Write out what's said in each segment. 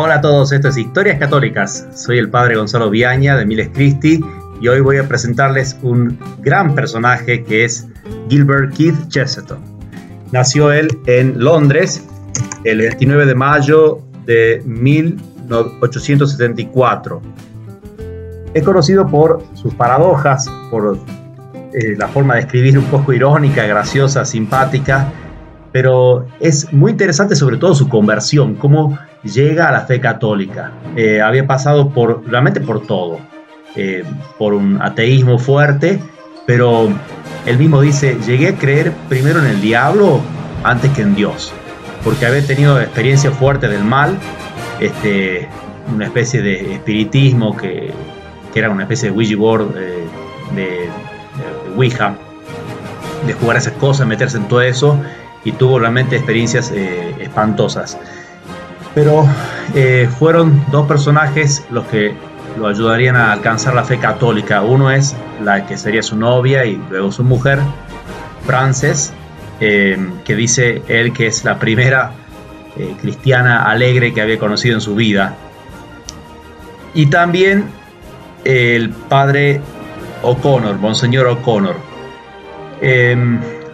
Hola a todos, esto es Historias Católicas. Soy el padre Gonzalo Viaña de Miles Christi y hoy voy a presentarles un gran personaje que es Gilbert Keith Chesterton. Nació él en Londres el 29 de mayo de 1874. Es conocido por sus paradojas, por eh, la forma de escribir un poco irónica, graciosa, simpática, pero es muy interesante sobre todo su conversión, cómo llega a la fe católica. Eh, había pasado por, realmente por todo, eh, por un ateísmo fuerte, pero él mismo dice, llegué a creer primero en el diablo antes que en Dios, porque había tenido experiencia fuerte del mal, este, una especie de espiritismo que, que era una especie de Ouija board, eh, de, de, Ouija, de jugar esas cosas, meterse en todo eso, y tuvo realmente experiencias espantosas. Pero eh, fueron dos personajes los que lo ayudarían a alcanzar la fe católica. Uno es la que sería su novia y luego su mujer, Frances, eh, que dice él que es la primera eh, cristiana alegre que había conocido en su vida. Y también el padre O'Connor, Monseñor O'Connor.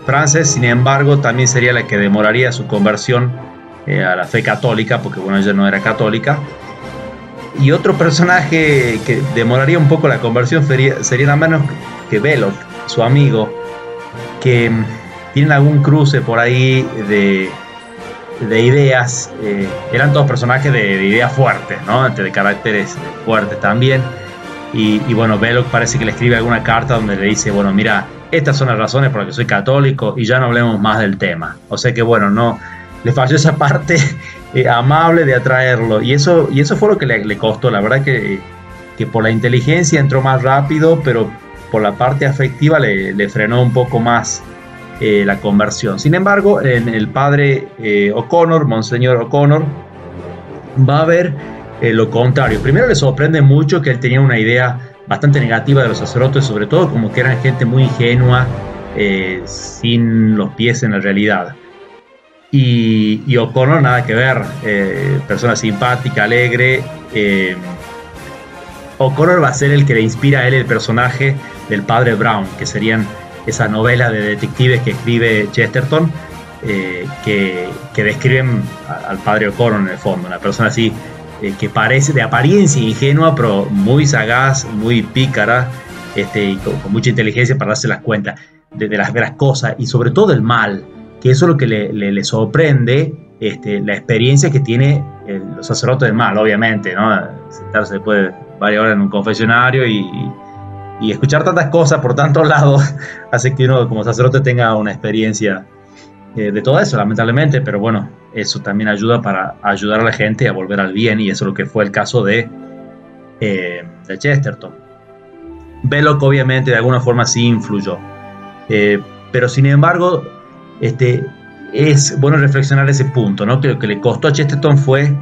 Frances, sin embargo, también sería la que demoraría su conversión eh, a la fe católica, porque bueno, ella no era católica. Y otro personaje que demoraría un poco la conversión sería, nada menos que Belloc, su amigo, que mm, tienen algún cruce por ahí de, de ideas. Eh, eran todos personajes de, ideas fuertes, ¿no? De caracteres fuertes también. Y, y, bueno, Belloc parece que le escribe alguna carta donde le dice, bueno, mira, estas son las razones por las que soy católico y ya no hablemos más del tema. O sea que bueno, no, le falló esa parte eh, amable de atraerlo. Y eso, y eso fue lo que le, costó. La verdad que, que, por la inteligencia entró más rápido, pero por la parte afectiva le, frenó un poco más eh, la conversión. Sin embargo, en el padre eh, O'Connor, Monseñor O'Connor, va a ver lo contrario. Primero le sorprende mucho que él tenía una idea bastante negativa de los sacerdotes, sobre todo como que eran gente muy ingenua, sin los pies en la realidad. Y, O'Connor nada que ver, eh, persona simpática, alegre. Eh, O'Connor va a ser el que le inspira a él el personaje del padre Brown, que serían esa novela de detectives que escribe Chesterton, eh, que, describen al padre O'Connor en el fondo, una persona así que parece de apariencia ingenua, pero muy sagaz, muy pícara, este, y con, mucha inteligencia para darse las cuentas de, las, de las cosas y sobre todo del mal que eso es lo que le, sorprende, este, la experiencia que tiene los sacerdotes del mal, obviamente, ¿no? Sentarse después de varias horas en un confesionario y, escuchar tantas cosas por tantos lados hace que uno como sacerdote tenga una experiencia eh, de todo eso, lamentablemente, pero bueno, eso también ayuda para ayudar a la gente a volver al bien y eso es lo que fue el caso de, eh, de Chesterton. Belloc obviamente de alguna forma sí influyó, eh, pero sin embargo este, es bueno reflexionar ese punto, ¿no? Que lo que le costó a Chesterton fue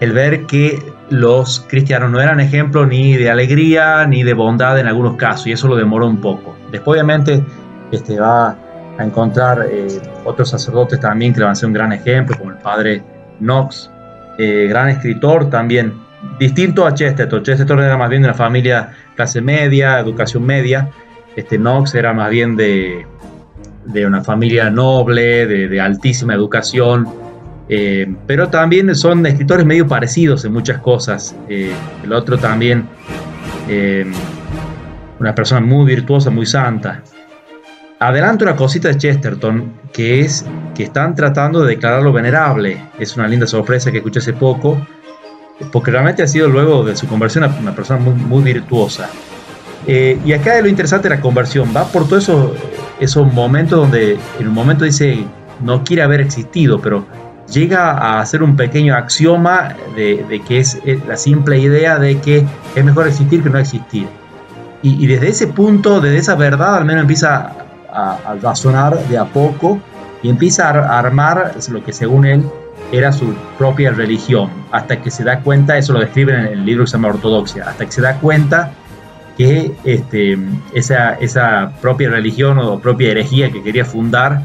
el ver que los cristianos no eran ejemplo ni de alegría ni de bondad en algunos casos, y eso lo demoró un poco. Después, obviamente, este, va a encontrar eh, otros sacerdotes también que le van a ser un gran ejemplo, como el padre Knox, eh, gran escritor también, distinto a Chesterton. Chesterton era más bien de una familia clase media, educación media, este Knox era más bien de, de una familia noble, de, altísima educación, eh, pero también son escritores medio parecidos en muchas cosas. Eh, el otro también, eh, una persona muy virtuosa, muy santa. Adelanto una cosita de Chesterton, que es que están tratando de declararlo venerable. Es una linda sorpresa que escuché hace poco, porque realmente ha sido luego de su conversión una, persona muy, virtuosa. y acá lo interesante de la conversión, va por todo eso esos momentos donde en un momento dice no quiere haber existido, pero llega a ser un pequeño axioma de, que es la simple idea de que es mejor existir que no existir. Y, desde ese punto, desde esa verdad, al menos empieza a, razonar de a poco y empieza a armar lo que según él era su propia religión, hasta que se da cuenta, eso lo describe en el libro que se llama Ortodoxia, hasta que se da cuenta que este, esa, esa propia religión o propia herejía que quería fundar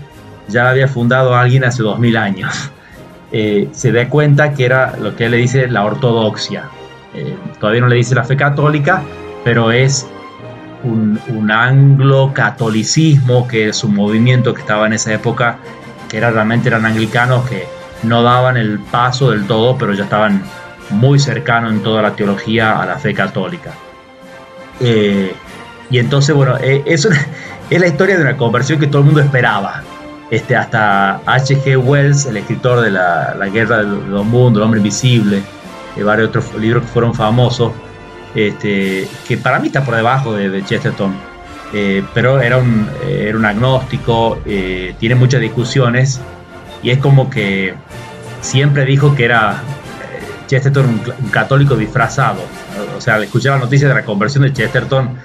ya la había fundado alguien hace dos mil años. eh, se da cuenta que era lo que él le dice la ortodoxia. Eh, todavía no le dice la fe católica, pero es un, un anglo-catolicismo, que es un movimiento que estaba en esa época, que era, realmente eran anglicanos que no daban el paso del todo, pero ya estaban muy cercanos en toda la teología a la fe católica. Eh, y entonces, bueno, es, es la historia de una conversión que todo el mundo esperaba. Este, hasta H.G. Wells, el escritor de la, Guerra del, Mundo, El Hombre Invisible, y varios otros libros que fueron famosos, este, que para mí está por debajo de, Chesterton, eh, pero era un, era un agnóstico, eh, tiene muchas discusiones y es como que siempre dijo que era eh, Chesterton un, católico disfrazado. O sea, al escuchar la noticia de la conversión de Chesterton,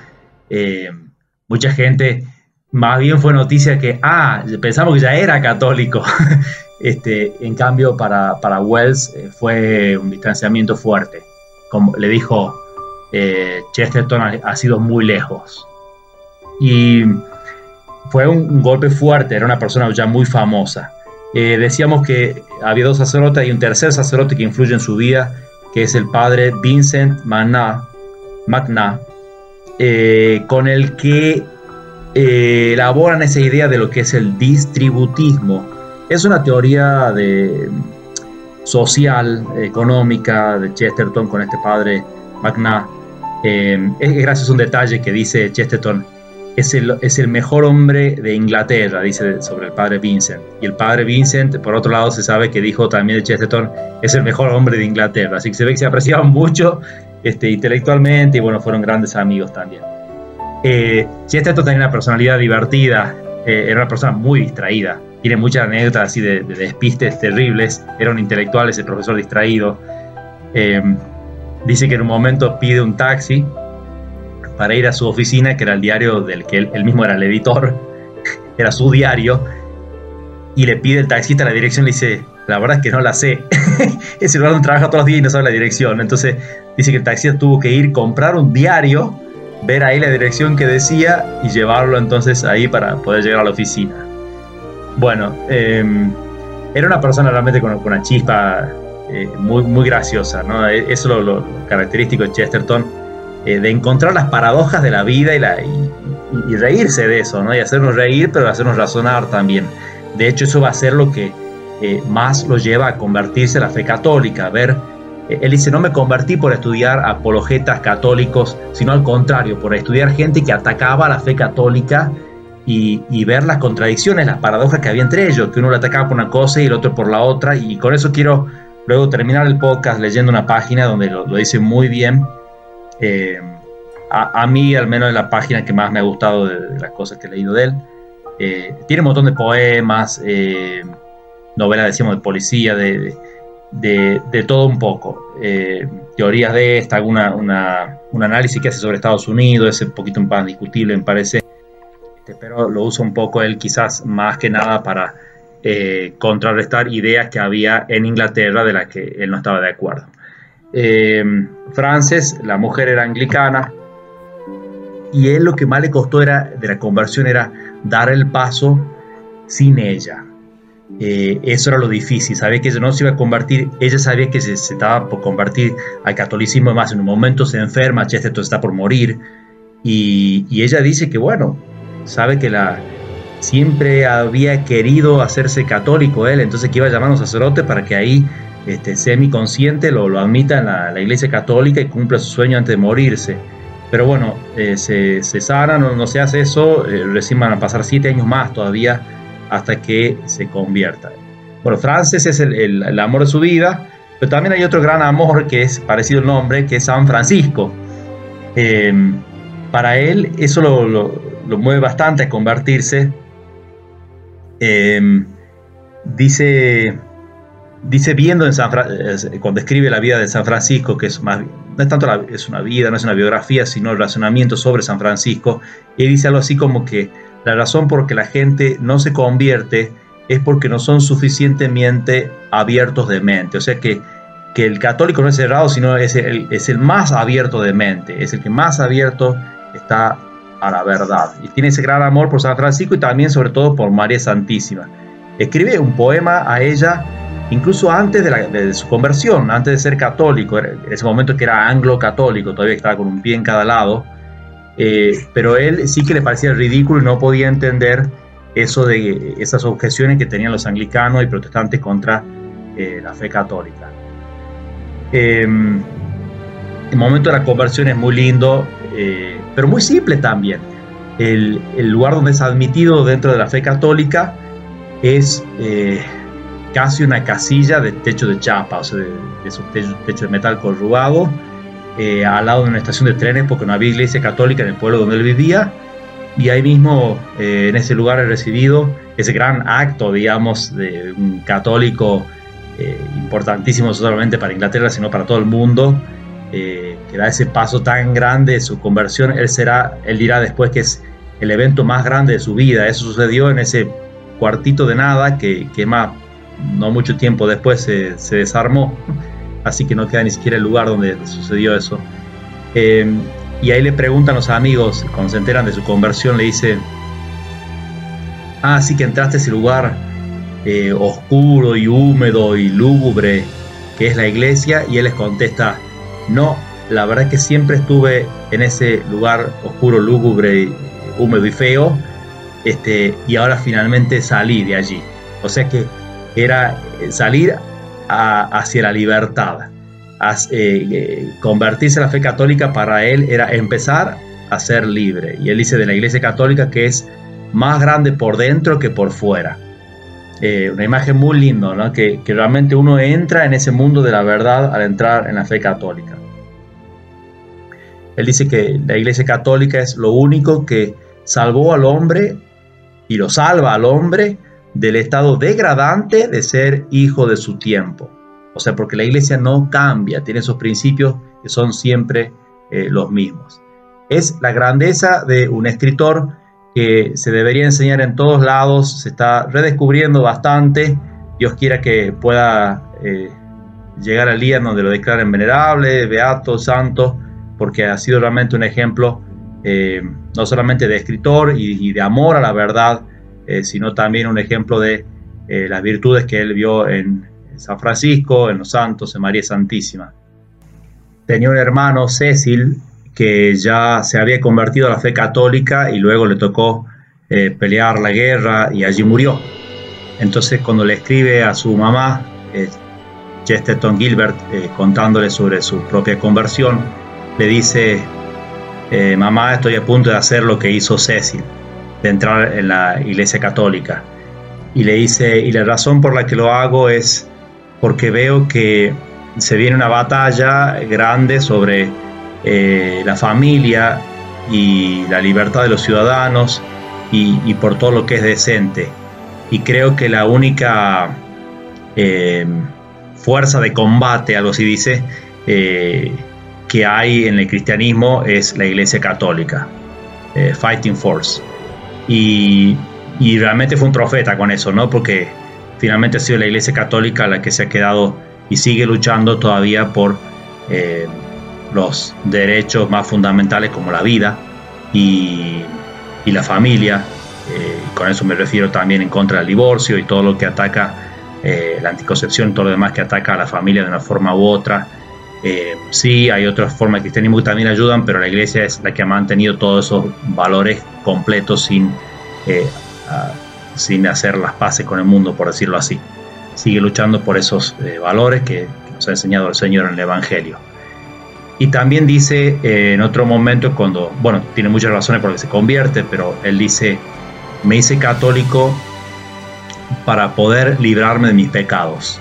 mucha gente más bien fue noticia que, ah, pensamos que ya era católico. este, en cambio, para, para Wells eh, fue un distanciamiento fuerte. Como le dijo, eh, Chesterton ha, sido muy lejos. Y fue un, golpe fuerte, era una persona ya muy famosa. Eh, decíamos que había dos sacerdotes y un tercer sacerdote que influye en su vida, que es el padre Vincent Magna, Magna con el que eh, elaboran esa idea de lo que es el distributismo. Es una teoría de, social, económica de Chesterton con este padre Magna. Eh, gracias a un detalle que dice Chesterton, es el, es el mejor hombre de Inglaterra, dice sobre el padre Vincent. Y el padre Vincent, por otro lado, se sabe que dijo también de Chesterton, es el mejor hombre de Inglaterra. Así que se ve que se apreciaban mucho este, intelectualmente y bueno, fueron grandes amigos también. Eh, Chesterton tenía una personalidad divertida, eh, era una persona muy distraída, tiene muchas anécdotas así de, despistes terribles, era un intelectual, ese profesor distraído. Eh, dice que en un momento pide un taxi para ir a su oficina, que era el diario del que él, mismo era el editor, era su diario, y le pide el taxista la dirección, le dice, la verdad es que no la sé. Ese lugar donde trabaja todos los días y no sabe la dirección. Entonces dice que el taxista tuvo que ir, comprar un diario ver ahí la dirección que decía y llevarlo entonces ahí para poder llegar a la oficina. Bueno, em, era una persona realmente con, una chispa eh, muy, muy graciosa, ¿no? E, eso es lo, característico de Chesterton, eh, de encontrar las paradojas de la vida y, reírse de eso, ¿no? Y hacernos reír, pero hacernos razonar también. De hecho, eso va a ser lo que eh, más lo lleva a convertirse en la fe católica, ver él dice, no me convertí por estudiar apologetas católicos, sino al contrario, por estudiar gente que atacaba la fe católica y, ver las contradicciones, las paradojas que había entre ellos, que uno lo atacaba por una cosa y el otro por la otra. Y con eso quiero luego terminar el podcast leyendo una página donde lo, dice muy bien. Eh, a, mí, al menos, es la página que más me ha gustado de, las cosas que he leído de él. Eh, tiene un montón de poemas, eh, novelas, decíamos, de policía, de de, todo un poco. Teorías de esta, alguna, un análisis que hace sobre Estados Unidos, es un poquito más discutible, me parece, este, pero lo usa un poco él quizás más que nada para contrarrestar ideas que había en Inglaterra de las que él no estaba de acuerdo. Eh, Frances, la mujer era anglicana, y él lo que más le costó era, de la conversión era dar el paso sin ella. Eh, eso era lo difícil, sabía que ella no se iba a convertir, ella sabía que se, estaba por convertir al catolicismo, más en un momento se enferma, Chesterton está por morir, y, ella dice que bueno, sabe que la, siempre había querido hacerse católico él, entonces que iba a llamar a un sacerdote para que ahí este, semi-consciente lo, lo admita en la, iglesia católica y cumpla su sueño antes de morirse. Pero bueno, eh, se, se, sana, no, se hace eso, eh, recién van a pasar siete años más todavía hasta que se convierta. Bueno, Frances es el, amor de su vida, pero también hay otro gran amor que es parecido el nombre, que es San Francisco. Em, para él eso lo, mueve bastante a convertirse. Em, dice, dice viendo en San cuando escribe la vida de San Francisco, que es más, no es tanto es una vida, no es una biografía, sino el razonamiento sobre San Francisco, y dice algo así como que la razón por que la gente no se convierte es porque no son suficientemente abiertos de mente. O sea que, que el católico no es cerrado, sino es el, es el más abierto de mente, es el que más abierto está a la verdad. Y tiene ese gran amor por San Francisco y también sobre todo por María Santísima. Escribe un poema a ella incluso antes de, su conversión, antes de ser católico, en ese momento que era anglo-católico, todavía estaba con un pie en cada lado, eh, pero él sí que le parecía ridículo y no podía entender eso de esas objeciones que tenían los anglicanos y protestantes contra eh, la fe católica. Em, el momento de la conversión es muy lindo, eh, pero muy simple también. El, lugar donde es admitido dentro de la fe católica es casi una casilla de techo de chapa, o sea, de, de techo, de metal corrugado, eh, al lado de una estación de trenes, porque no había iglesia católica en el pueblo donde él vivía, y ahí mismo, eh, en ese lugar, he recibido ese gran acto, digamos, de un católico eh, importantísimo, no solamente para Inglaterra, sino para todo el mundo, que da ese paso tan grande de su conversión. Él, será, él dirá después que es el evento más grande de su vida. Eso sucedió en ese cuartito de nada que, que más no mucho tiempo después se, desarmó, así que no queda ni siquiera el lugar donde sucedió eso. Em, y ahí le preguntan los amigos, cuando se enteran de su conversión, le dice, ah, sí que entraste a ese lugar eh, oscuro y húmedo y lúgubre que es la iglesia, y él les contesta, no, la verdad es que siempre estuve en ese lugar oscuro, lúgubre, húmedo y feo, este, y ahora finalmente salí de allí. O sea que era eh, salir hacia la libertad. Eh, eh, convertirse en la fe católica para él era empezar a ser libre. Y él dice de la iglesia católica que es más grande por dentro que por fuera. una imagen muy linda, ¿no? que, que realmente uno entra en ese mundo de la verdad al entrar en la fe católica. Él dice que la iglesia católica es lo único que salvó al hombre y lo salva al hombre del estado degradante de ser hijo de su tiempo. O sea, porque la iglesia no cambia, tiene esos principios que son siempre eh, los mismos. Es la grandeza de un escritor que se debería enseñar en todos lados, se está redescubriendo bastante. Dios quiera que pueda eh, llegar al día donde lo declaren venerable, beato, santo, porque ha sido realmente un ejemplo eh, no solamente de escritor y de amor a la verdad, eh, sino también un ejemplo de eh, las virtudes que él vio en San Francisco, en los santos, en María Santísima. Tenía un hermano, Cecil, que ya se había convertido a la fe católica y luego le tocó eh, pelear la guerra y allí murió. Entonces cuando le escribe a su mamá, Chesterton Gilbert, contándole sobre su propia conversión, le dice, mamá, estoy a punto de hacer lo que hizo Cecil de entrar en la iglesia católica. Y le dice, y la razón por la que lo hago es porque veo que se viene una batalla grande sobre eh, la familia y la libertad de los ciudadanos y, por todo lo que es decente. Y creo que la única eh, fuerza de combate, algo así dice, eh, que hay en el cristianismo es la iglesia católica, Fighting Force. Y, realmente fue un profeta con eso, ¿no? Porque finalmente ha sido la Iglesia Católica la que se ha quedado y sigue luchando todavía por eh, los derechos más fundamentales como la vida y, la familia. Eh, con eso me refiero también en contra del divorcio y todo lo que ataca eh, la anticoncepción todo lo demás que ataca a la familia de una forma u otra. Sí, hay otras formas de cristianismo que también ayudan, pero la iglesia es la que ha mantenido todos esos valores completo sin, eh, sin hacer las paces con el mundo, por decirlo así. Sigue luchando por esos eh, valores que, nos ha enseñado el Señor en el Evangelio. Y también dice eh, en otro momento, cuando, bueno, tiene muchas razones por se convierte, pero él dice, me hice católico para poder librarme de mis pecados.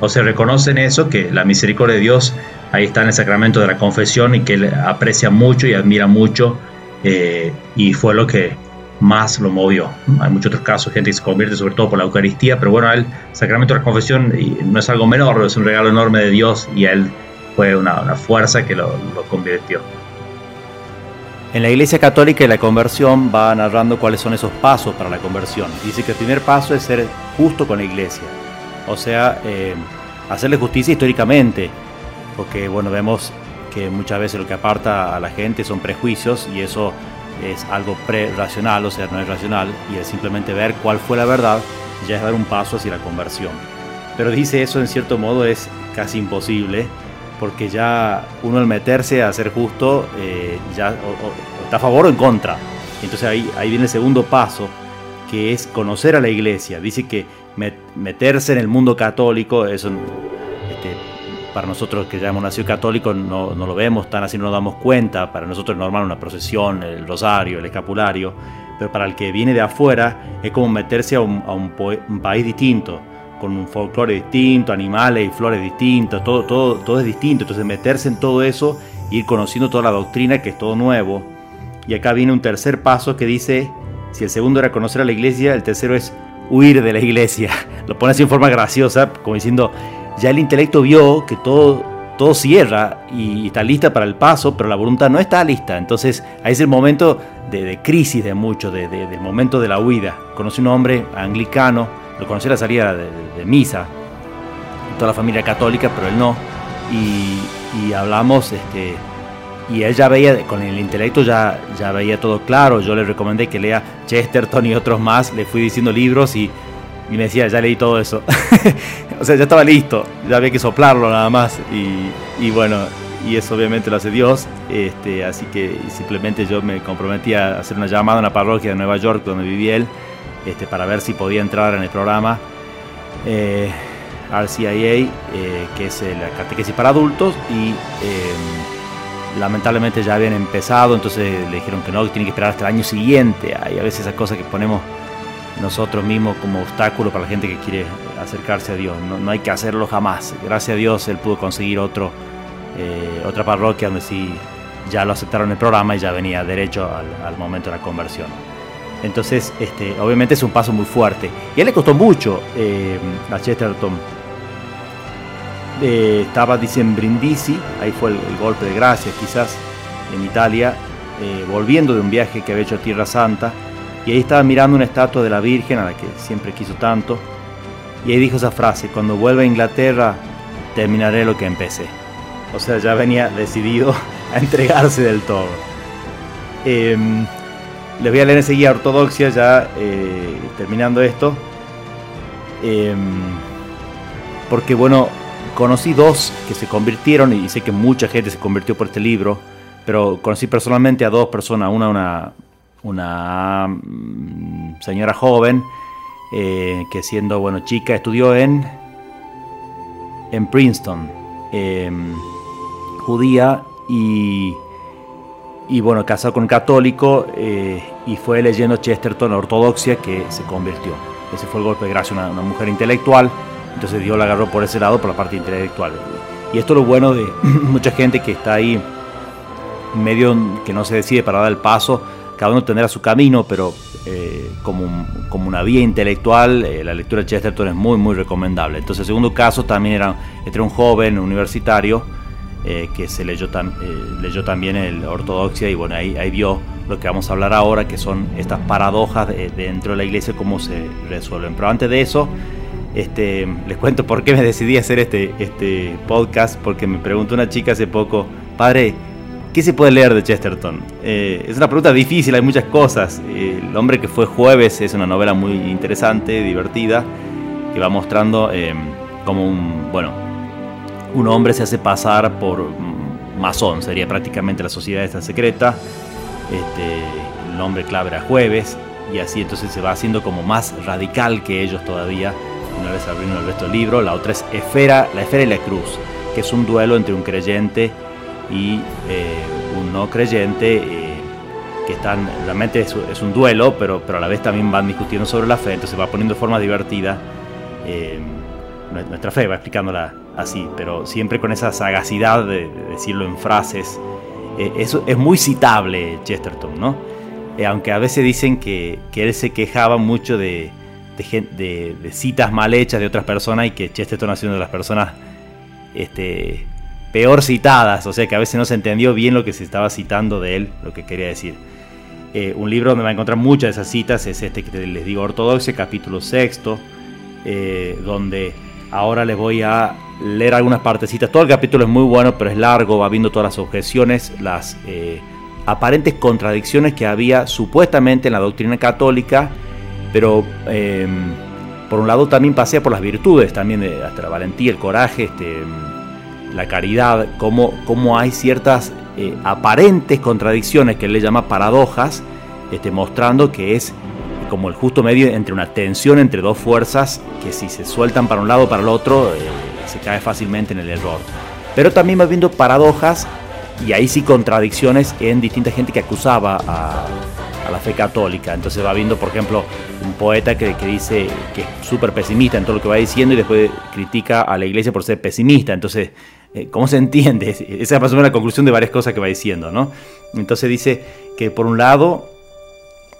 O sea, reconocen eso, que la misericordia de Dios ahí está en el sacramento de la confesión y que él aprecia mucho y admira mucho eh, y fue lo que más lo movió. Hay muchos otros casos, gente que se convierte sobre todo por la Eucaristía, pero bueno, el sacramento de la confesión no es algo menor, es un regalo enorme de Dios y a él fue una, fuerza que lo, convirtió. En la Iglesia Católica la conversión va narrando cuáles son esos pasos para la conversión. Dice que el primer paso es ser justo con la Iglesia, o sea, eh, hacerle justicia históricamente, porque bueno, vemos que muchas veces lo que aparta a la gente son prejuicios y eso es algo pre-racional, o sea, no es racional, y es simplemente ver cuál fue la verdad, ya es dar un paso hacia la conversión. pero dice eso en cierto modo es casi imposible, porque ya uno al meterse a ser justo, eh, ya está a favor o en contra. Entonces ahí, ahí viene el segundo paso, que es conocer a la iglesia. Dice que meterse en el mundo católico, eso este, para nosotros que ya hemos nacido católicos no, no, lo vemos tan así, no nos damos cuenta. Para nosotros es normal una procesión, el rosario, el escapulario, pero para el que viene de afuera es como meterse a un, a un país distinto con un folclore distinto, animales y flores distintos, todo, todo, todo es distinto. Entonces meterse en todo eso, ir conociendo toda la doctrina, que es todo nuevo. Y acá viene un tercer paso que dice, si el segundo era conocer a la iglesia, el tercero es huir de la iglesia. Lo pone así en forma graciosa, como diciendo, ya el intelecto vio que todo, todo cierra y está lista para el paso, pero la voluntad no está lista. Entonces ahí es el momento de, crisis de mucho, de, del momento de la huida. Conocí un hombre anglicano, lo conocí a la salida de, misa, toda la familia católica, pero él no. Y, hablamos, este, y él ya veía, con el intelecto ya, ya veía todo claro. Yo le recomendé que lea Chesterton y otros más, le fui diciendo libros y, me decía, ya leí todo eso. o sea, ya estaba listo, ya había que soplarlo nada más. Y, bueno, y eso obviamente lo hace Dios. Este, así que simplemente yo me comprometí a hacer una llamada a una parroquia de Nueva York donde vivía él este, para ver si podía entrar en el programa eh, RCIA, eh, que es la catequesis para adultos, y em, lamentablemente ya habían empezado, entonces le dijeron que no, que tiene que esperar hasta el año siguiente. Hay a veces esas cosas que ponemos nosotros mismos como obstáculo para la gente que quiere acercarse a Dios. No, hay que hacerlo jamás. Gracias a Dios él pudo conseguir otro, eh, otra parroquia donde sí ya lo aceptaron el programa y ya venía derecho al momento de la conversión. Entonces, este, obviamente es un paso muy fuerte. Y a él le costó mucho eh, a Chesterton. Eh, estaba, dice, en Brindisi, ahí fue el, golpe de gracia, quizás, en Italia, eh, volviendo de un viaje que había hecho a Tierra Santa. Y ahí estaba mirando una estatua de la Virgen, a la que siempre quiso tanto. Y ahí dijo esa frase, cuando vuelva a Inglaterra, terminaré lo que empecé. O sea, ya venía decidido a entregarse del todo. Em, les voy a leer enseguida Ortodoxia, ya eh, terminando esto. Em, porque bueno, conocí dos que se convirtieron y sé que mucha gente se convirtió por este libro, pero conocí personalmente a dos personas, una, una, una mm, señora joven eh, que siendo bueno chica estudió en, en Princeton, em, judía y y bueno, casado con un católico eh, y fue leyendo Chesterton Ortodoxia que se convirtió. Ese fue el golpe de gracia, una, una, mujer intelectual, entonces Dios la agarró por ese lado, por la parte intelectual. Y esto es lo bueno de mucha gente que está ahí, medio que no se decide para dar el paso, cada uno tendrá su camino, pero eh, como, como una vía intelectual, eh, la lectura de Chesterton es muy, muy recomendable. Entonces, el segundo caso también era entre un joven universitario, eh, que se leyó, eh, leyó también el Ortodoxia y bueno, ahí, ahí vio lo que vamos a hablar ahora, que son estas paradojas dentro de la iglesia, cómo se resuelven. Pero antes de eso, este, les cuento por qué me decidí a hacer este, este podcast, porque me preguntó una chica hace poco, padre, ¿qué se puede leer de Chesterton? Eh, es una pregunta difícil, hay muchas cosas. el hombre que fue jueves es una novela muy interesante, divertida, que va mostrando como un, bueno, un hombre se hace pasar por masón, sería prácticamente la sociedad esta secreta. Este, el nombre clave era Jueves, y así entonces se va haciendo como más radical que ellos todavía. Una vez abriendo el resto del libro, la otra es Esfera, la esfera y la cruz, que es un duelo entre un creyente y eh, un no creyente, eh, que están, realmente es, un duelo, pero, pero a la vez también van discutiendo sobre la fe, entonces va poniendo de forma divertida. Eh, nuestra fe, va explicándola así, pero siempre con esa sagacidad de, decirlo en frases. Eh, eso es muy citable Chesterton, ¿no? Eh, aunque a veces dicen que, él se quejaba mucho de, de, citas mal hechas de otras personas y que Chesterton ha sido una de las personas este, peor citadas, o sea que a veces no se entendió bien lo que se estaba citando de él, lo que quería decir. Eh, un libro donde va a encontrar muchas de esas citas es este que les digo, Ortodoxia, capítulo sexto, donde Ahora les voy a leer algunas partecitas. Todo el capítulo es muy bueno, pero es largo, va viendo todas las objeciones, las eh, aparentes contradicciones que había supuestamente en la doctrina católica, pero em, por un lado también pasea por las virtudes, también hasta la valentía, el coraje, este, la caridad, cómo, cómo hay ciertas eh, aparentes contradicciones que él le llama paradojas, este, mostrando que es como el justo medio entre una tensión entre dos fuerzas que si se sueltan para un lado o para el otro eh, se cae fácilmente en el error. Pero también va viendo paradojas y ahí sí contradicciones en distinta gente que acusaba a, la fe católica. Entonces va viendo, por ejemplo, un poeta que, dice que es súper pesimista en todo lo que va diciendo y después critica a la iglesia por ser pesimista. Entonces, eh, ¿cómo se entiende? Esa es más o menos la conclusión de varias cosas que va diciendo, ¿no? Entonces dice que por un lado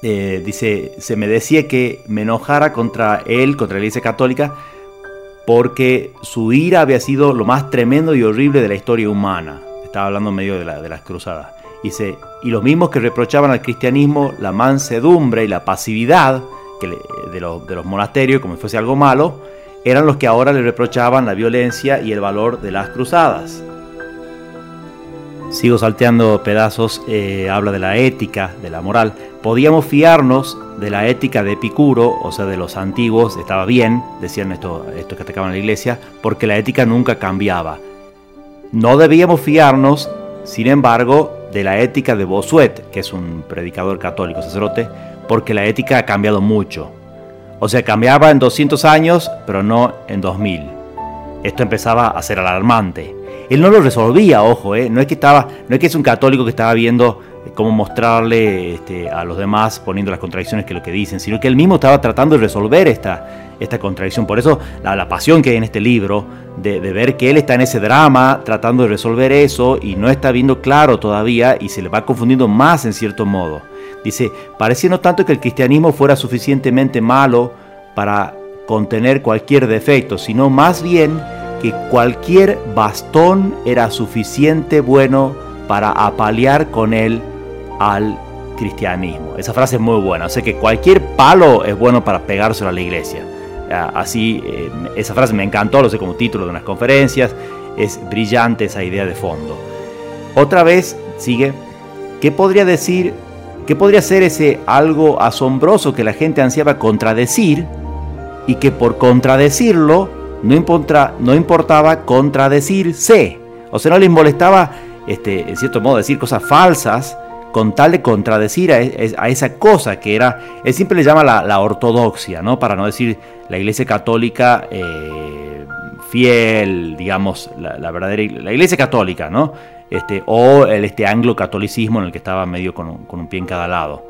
eh, dice, se me decía que me enojara contra él, contra la Iglesia Católica, porque su ira había sido lo más tremendo y horrible de la historia humana. Estaba hablando en medio de, las cruzadas. Dice, y los mismos que reprochaban al cristianismo la mansedumbre y la pasividad de, los, monasterios, como si fuese algo malo, eran los que ahora le reprochaban la violencia y el valor de las cruzadas. Sigo salteando pedazos, eh, habla de la ética, de la moral. Podíamos fiarnos de la ética de Epicuro, o sea, de los antiguos, estaba bien, decían estos, que atacaban la iglesia, porque la ética nunca cambiaba. No debíamos fiarnos, sin embargo, de la ética de Bosuet, que es un predicador católico, sacerdote, porque la ética ha cambiado mucho. O sea, cambiaba en 200 años, pero no en 2000. Esto empezaba a ser alarmante. Él no lo resolvía, ojo, ¿eh? no, es que estaba, no es que es un católico que estaba viendo cómo mostrarle este, a los demás poniendo las contradicciones que lo que dicen, sino que él mismo estaba tratando de resolver esta, esta contradicción. Por eso la, pasión que hay en este libro, de, ver que él está en ese drama tratando de resolver eso y no está viendo claro todavía y se le va confundiendo más en cierto modo. Dice, parecía no tanto que el cristianismo fuera suficientemente malo para contener cualquier defecto, sino más bien que cualquier bastón era suficiente bueno para apalear con él al cristianismo. Esa frase es muy buena, o sea que cualquier palo es bueno para pegárselo a la iglesia. Ah, así, eh, esa frase me encantó, lo sé como título de unas conferencias, es brillante esa idea de fondo. Otra vez sigue, ¿qué podría decir, qué podría ser ese algo asombroso que la gente ansiaba contradecir y que por contradecirlo no, no importaba contradecirse. O sea, no les molestaba, este, en cierto modo, decir cosas falsas con tal de contradecir a, esa cosa que era, él siempre le llama la, ortodoxia, ¿no? Para no decir la iglesia católica eh, fiel, digamos, la, verdadera la iglesia católica, ¿no? Este, o el este anglo-catolicismo en el que estaba medio con un, pie en cada lado.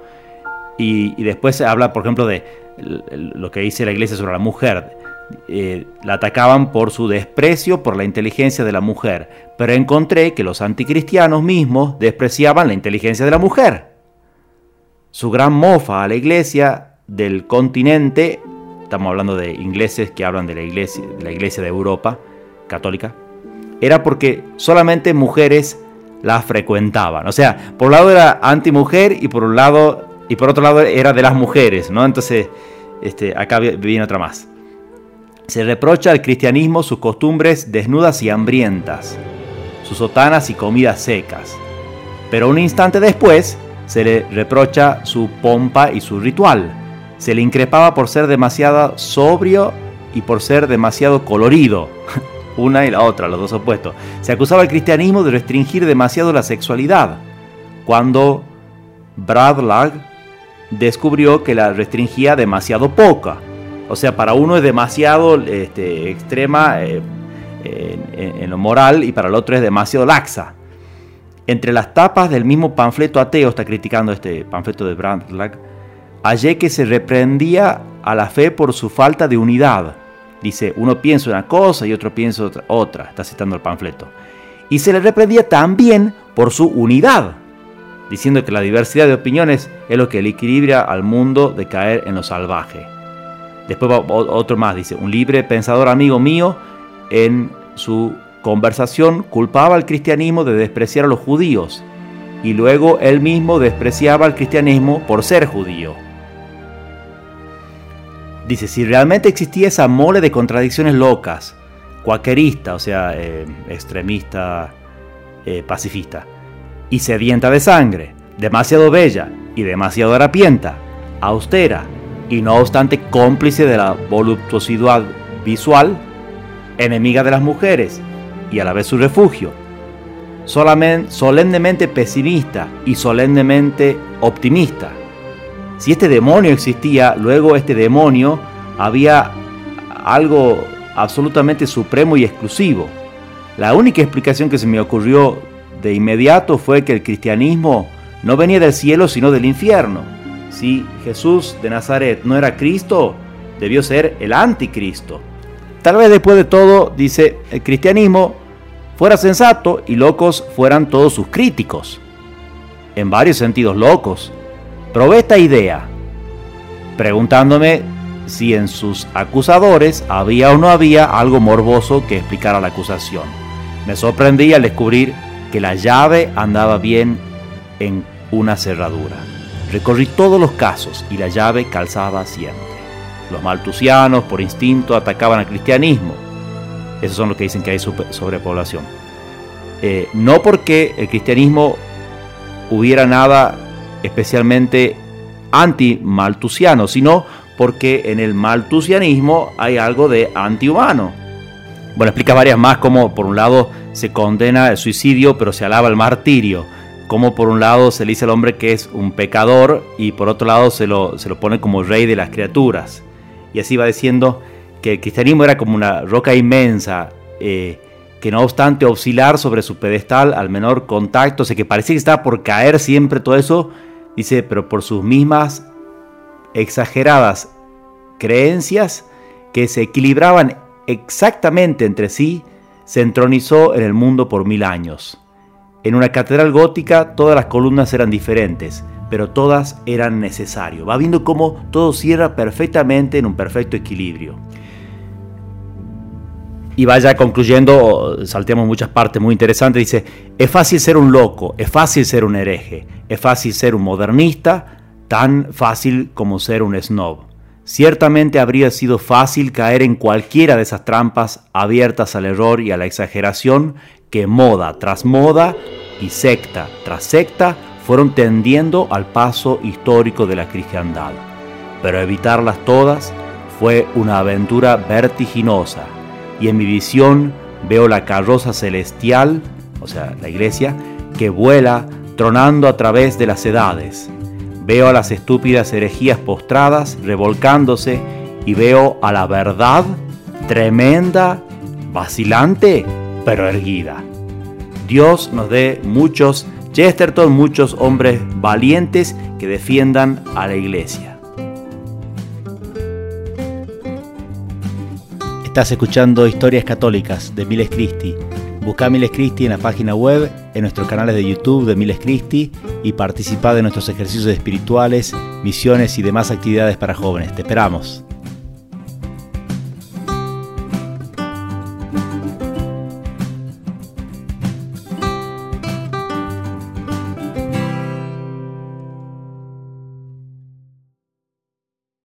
Y después se habla, por ejemplo, de lo que dice la iglesia sobre la mujer. Eh, la atacaban por su desprecio por la inteligencia de la mujer, pero encontré que los anticristianos mismos despreciaban la inteligencia de la mujer. Su gran mofa a la iglesia del continente, estamos hablando de ingleses que hablan de la iglesia de, la iglesia de Europa católica, era porque solamente mujeres la frecuentaban. O sea, por un lado era anti-mujer y por un lado y por otro lado era de las mujeres, ¿no? Entonces, este, acá viene otra más. Se reprocha al cristianismo sus costumbres desnudas y hambrientas, sus sotanas y comidas secas. Pero un instante después se le reprocha su pompa y su ritual. Se le increpaba por ser demasiado sobrio y por ser demasiado colorido. Una y la otra, los dos opuestos. Se acusaba al cristianismo de restringir demasiado la sexualidad, cuando Bradlag descubrió que la restringía demasiado poca. O sea, para uno es demasiado este, extrema eh, en, lo moral y para el otro es demasiado laxa. Entre las tapas del mismo panfleto ateo, está criticando este panfleto de Brandlag, hallé que se reprendía a la fe por su falta de unidad. Dice, uno piensa una cosa y otro piensa otra, otra, está citando el panfleto. Y se le reprendía también por su unidad, diciendo que la diversidad de opiniones es lo que le equilibra al mundo de caer en lo salvaje. Después otro más, dice, un libre pensador amigo mío en su conversación culpaba al cristianismo de despreciar a los judíos y luego él mismo despreciaba al cristianismo por ser judío. Dice, si realmente existía esa mole de contradicciones locas, cuaquerista, o sea, eh, extremista, eh, pacifista, y sedienta de sangre, demasiado bella y demasiado harapienta, austera, y no obstante cómplice de la voluptuosidad visual, enemiga de las mujeres y a la vez su refugio, solemnemente pesimista y solemnemente optimista. Si este demonio existía, luego este demonio había algo absolutamente supremo y exclusivo. La única explicación que se me ocurrió de inmediato fue que el cristianismo no venía del cielo sino del infierno. Si Jesús de Nazaret no era Cristo, debió ser el anticristo. Tal vez después de todo, dice, el cristianismo fuera sensato y locos fueran todos sus críticos. En varios sentidos locos. Probé esta idea, preguntándome si en sus acusadores había o no había algo morboso que explicara la acusación. Me sorprendí al descubrir que la llave andaba bien en una cerradura. Recorrí todos los casos y la llave calzaba siempre. Los maltusianos, por instinto, atacaban al cristianismo. Esos son los que dicen que hay sobrepoblación. Eh, no porque el cristianismo hubiera nada especialmente anti-maltusiano, sino porque en el maltusianismo hay algo de antihumano. Bueno, explica varias más como por un lado se condena el suicidio, pero se alaba el martirio. Como por un lado se le dice al hombre que es un pecador y por otro lado se lo, se lo pone como rey de las criaturas. Y así va diciendo que el cristianismo era como una roca inmensa, eh, que no obstante oscilar sobre su pedestal al menor contacto, o que parecía que estaba por caer siempre todo eso, dice, pero por sus mismas exageradas creencias que se equilibraban exactamente entre sí, se entronizó en el mundo por mil años. En una catedral gótica todas las columnas eran diferentes, pero todas eran necesarias. Va viendo cómo todo cierra perfectamente en un perfecto equilibrio. Y vaya concluyendo, salteamos muchas partes muy interesantes, dice, es fácil ser un loco, es fácil ser un hereje, es fácil ser un modernista, tan fácil como ser un snob. Ciertamente habría sido fácil caer en cualquiera de esas trampas abiertas al error y a la exageración que moda tras moda y secta tras secta fueron tendiendo al paso histórico de la cristiandad. Pero evitarlas todas fue una aventura vertiginosa y en mi visión veo la carroza celestial, o sea, la iglesia, que vuela tronando a través de las edades Veo a las estúpidas herejías postradas, revolcándose, y veo a la verdad tremenda, vacilante, pero erguida. Dios nos dé muchos Chesterton, muchos hombres valientes que defiendan a la iglesia. Estás escuchando Historias Católicas de Miles Christi Busca Miles Christi en la página web, en nuestros canales de YouTube de Miles Christi y participa de nuestros ejercicios espirituales, misiones y demás actividades para jóvenes. Te esperamos.